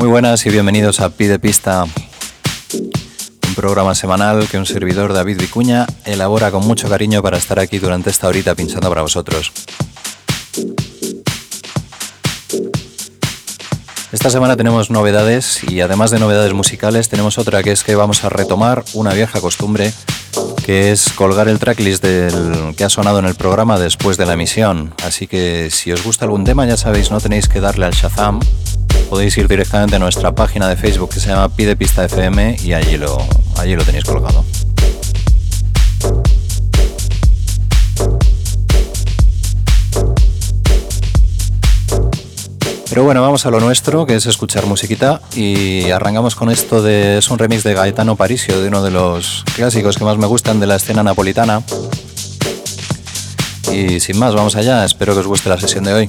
Muy buenas y bienvenidos a Pide Pista, un programa semanal que un servidor David Vicuña elabora con mucho cariño para estar aquí durante esta horita pinchando para vosotros. Esta semana tenemos novedades y además de novedades musicales tenemos otra que es que vamos a retomar una vieja costumbre que es colgar el tracklist del que ha sonado en el programa después de la emisión. Así que si os gusta algún tema ya sabéis no tenéis que darle al Shazam podéis ir directamente a nuestra página de Facebook que se llama Pide Pista FM y allí lo, allí lo tenéis colgado. Pero bueno, vamos a lo nuestro, que es escuchar musiquita y arrancamos con esto de es un remix de Gaetano Parisio, de uno de los clásicos que más me gustan de la escena napolitana. Y sin más, vamos allá, espero que os guste la sesión de hoy.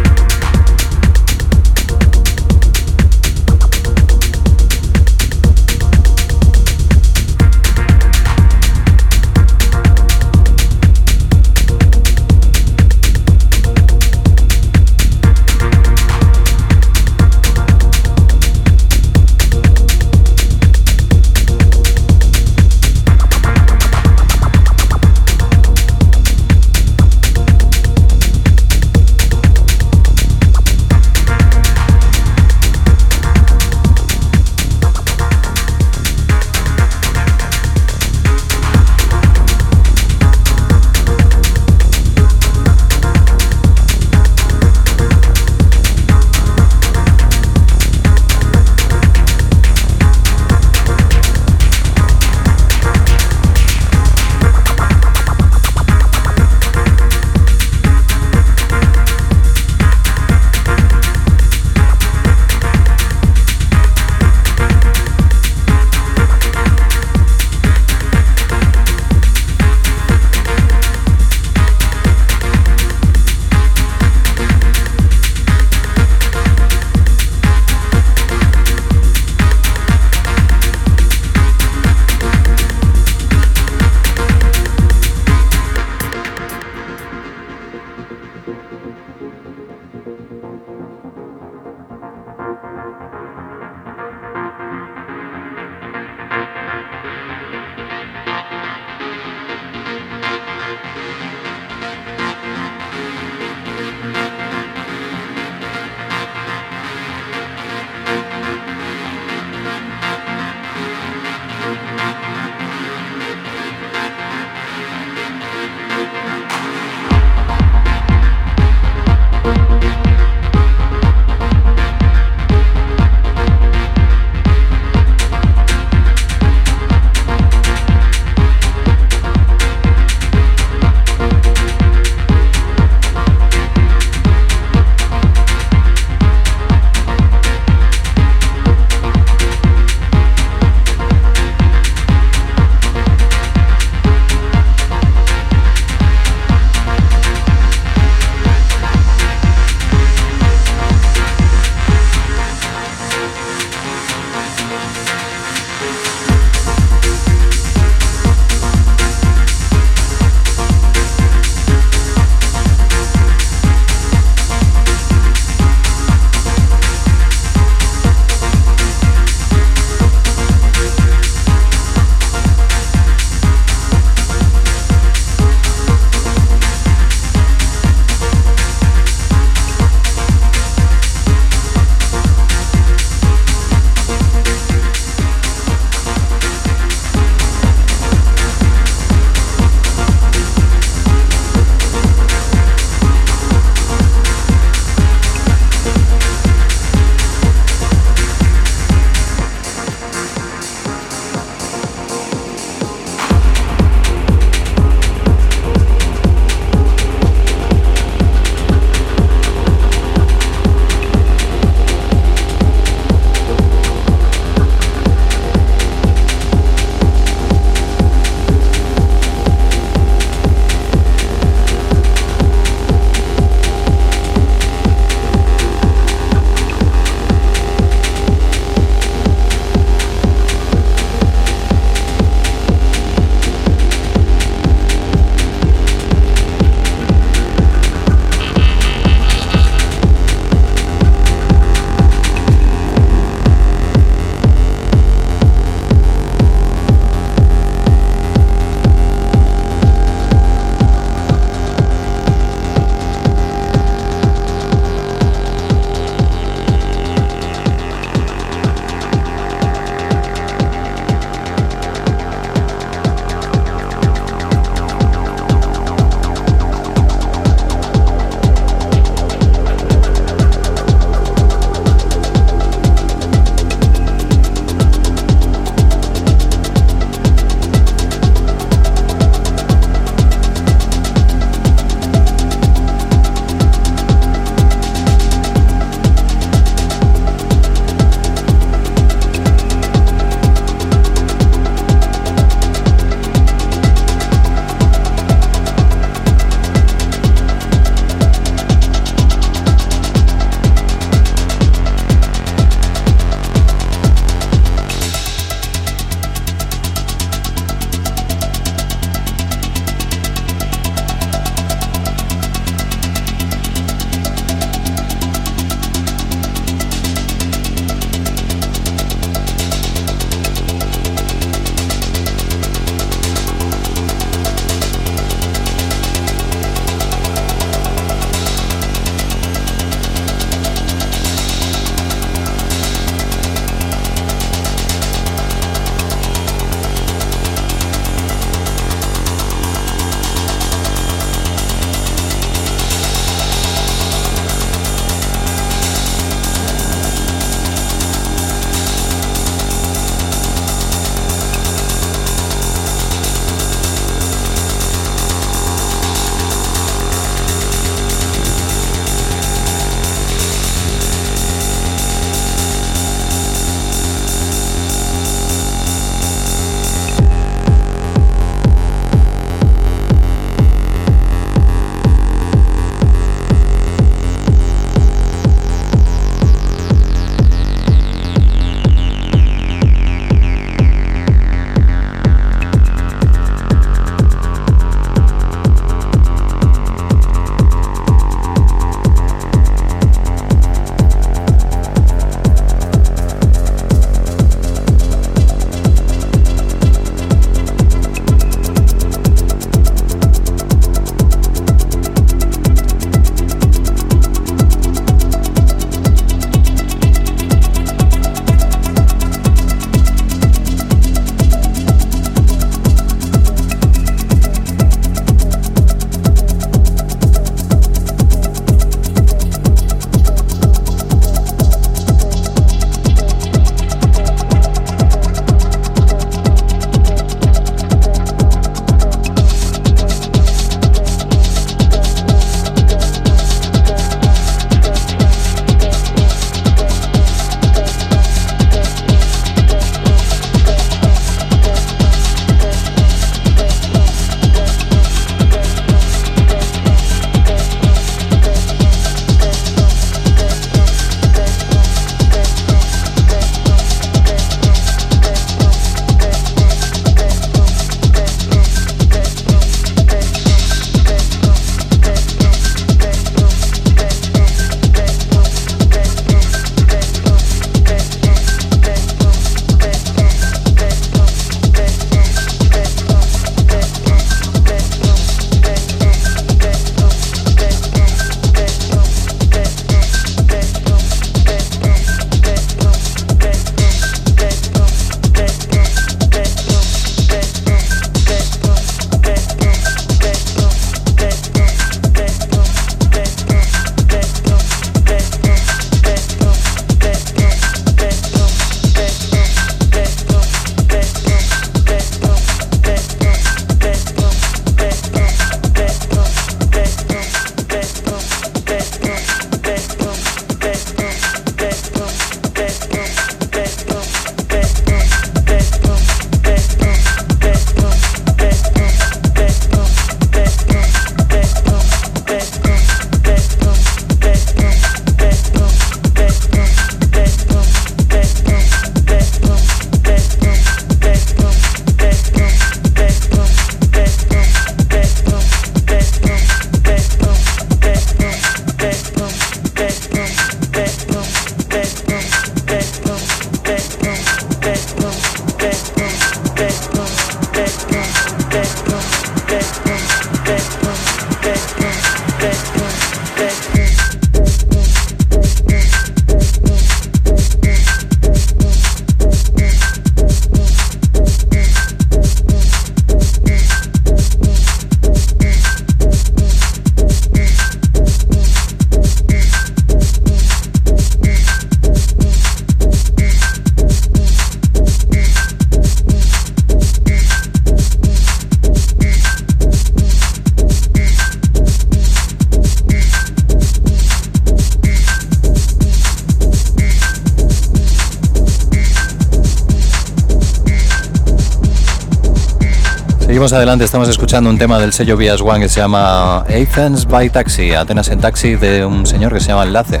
Adelante, estamos escuchando un tema del sello Vias One que se llama Athens by Taxi, Atenas en taxi de un señor que se llama Enlace.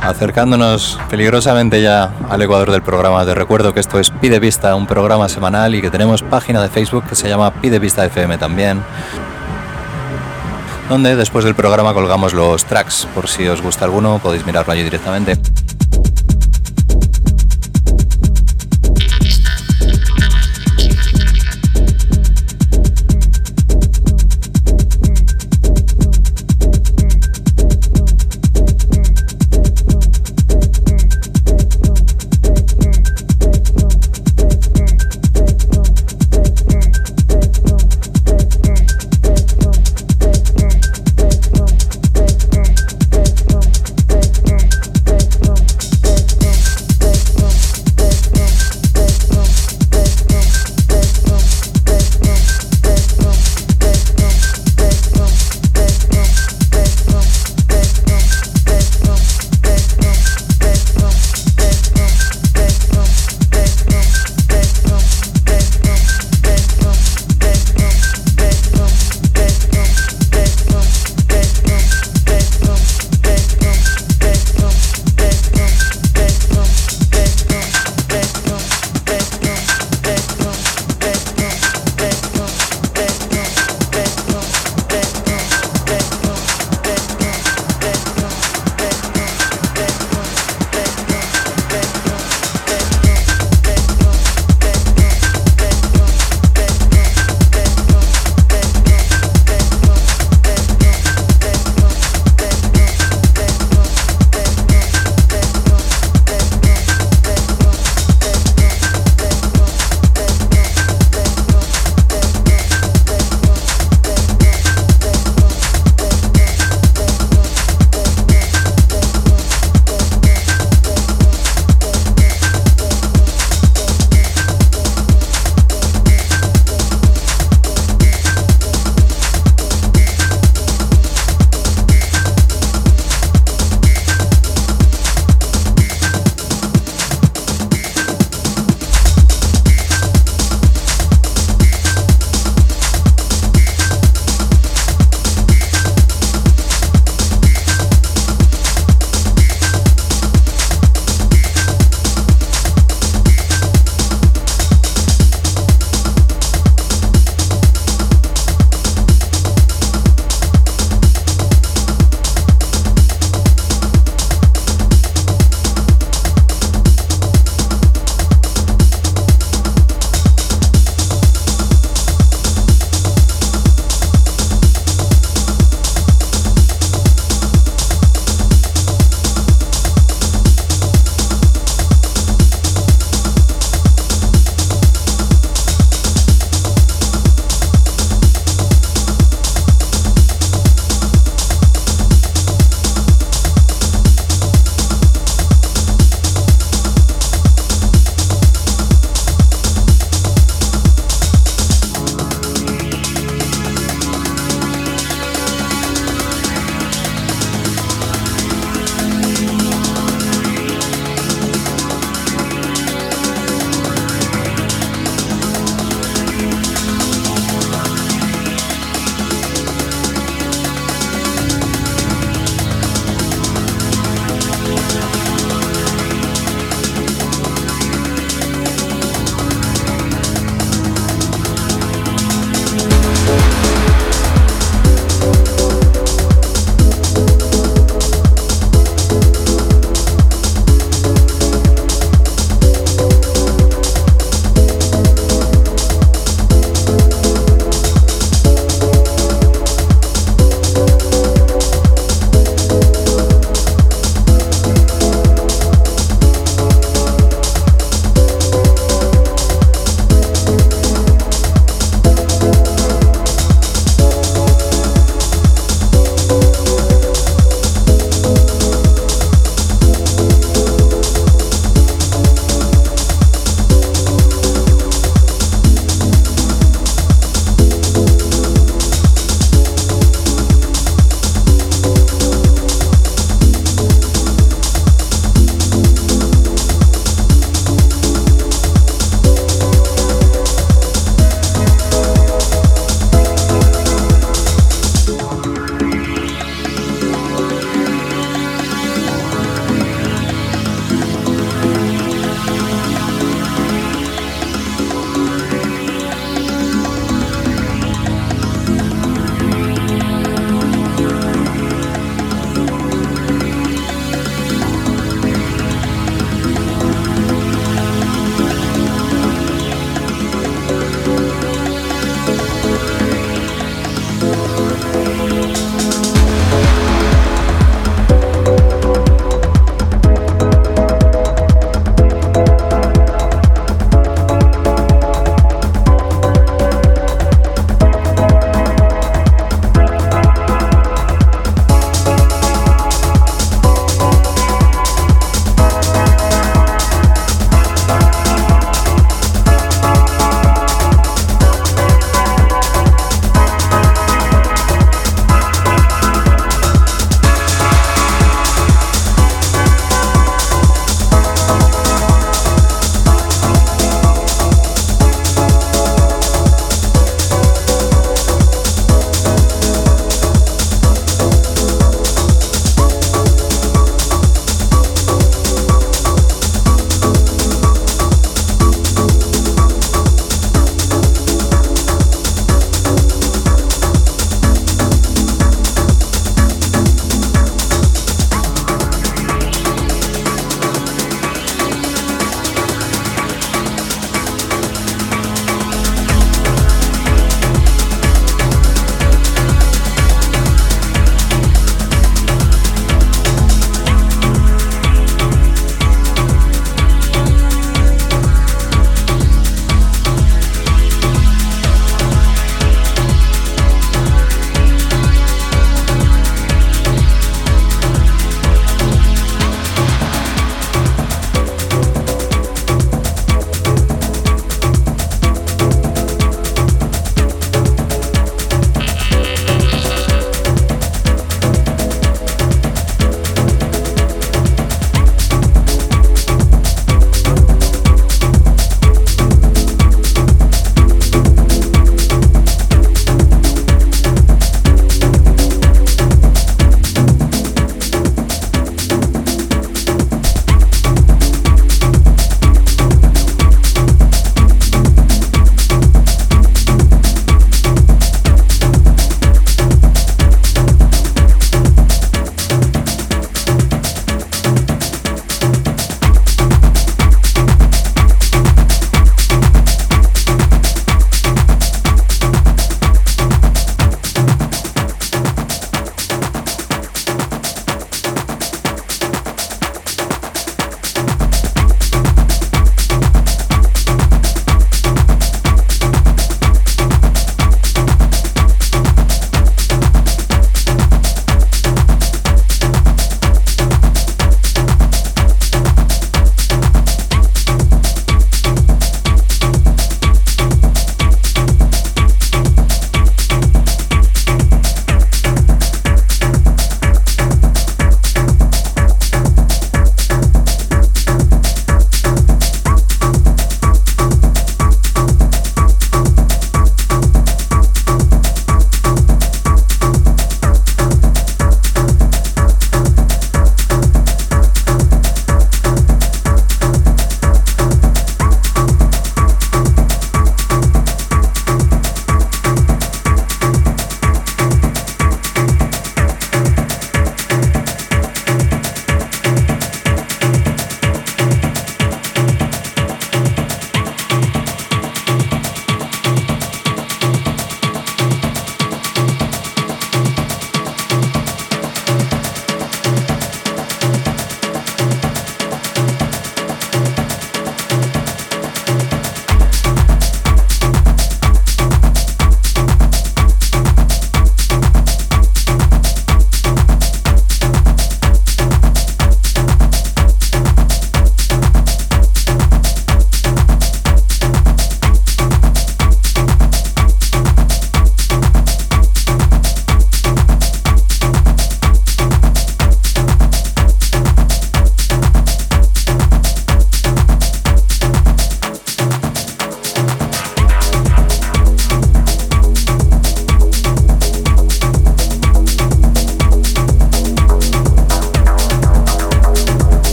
Acercándonos peligrosamente ya al ecuador del programa, te recuerdo que esto es Pide Vista, un programa semanal y que tenemos página de Facebook que se llama Pide Vista FM también, donde después del programa colgamos los tracks, por si os gusta alguno podéis mirarlo allí directamente.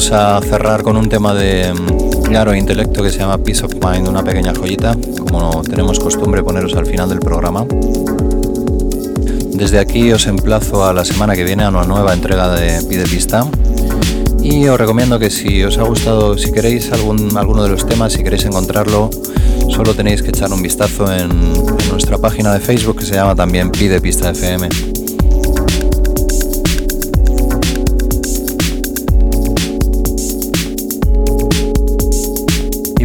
Vamos a cerrar con un tema de mm, claro intelecto que se llama Peace of Mind, una pequeña joyita, como tenemos costumbre poneros al final del programa. Desde aquí os emplazo a la semana que viene a una nueva entrega de Pide Pista. Y os recomiendo que si os ha gustado, si queréis algún, alguno de los temas, si queréis encontrarlo, solo tenéis que echar un vistazo en, en nuestra página de Facebook que se llama también Pide Pista FM.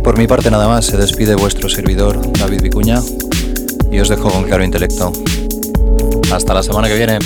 Por mi parte nada más, se despide vuestro servidor David Vicuña y os dejo con claro intelecto. Hasta la semana que viene.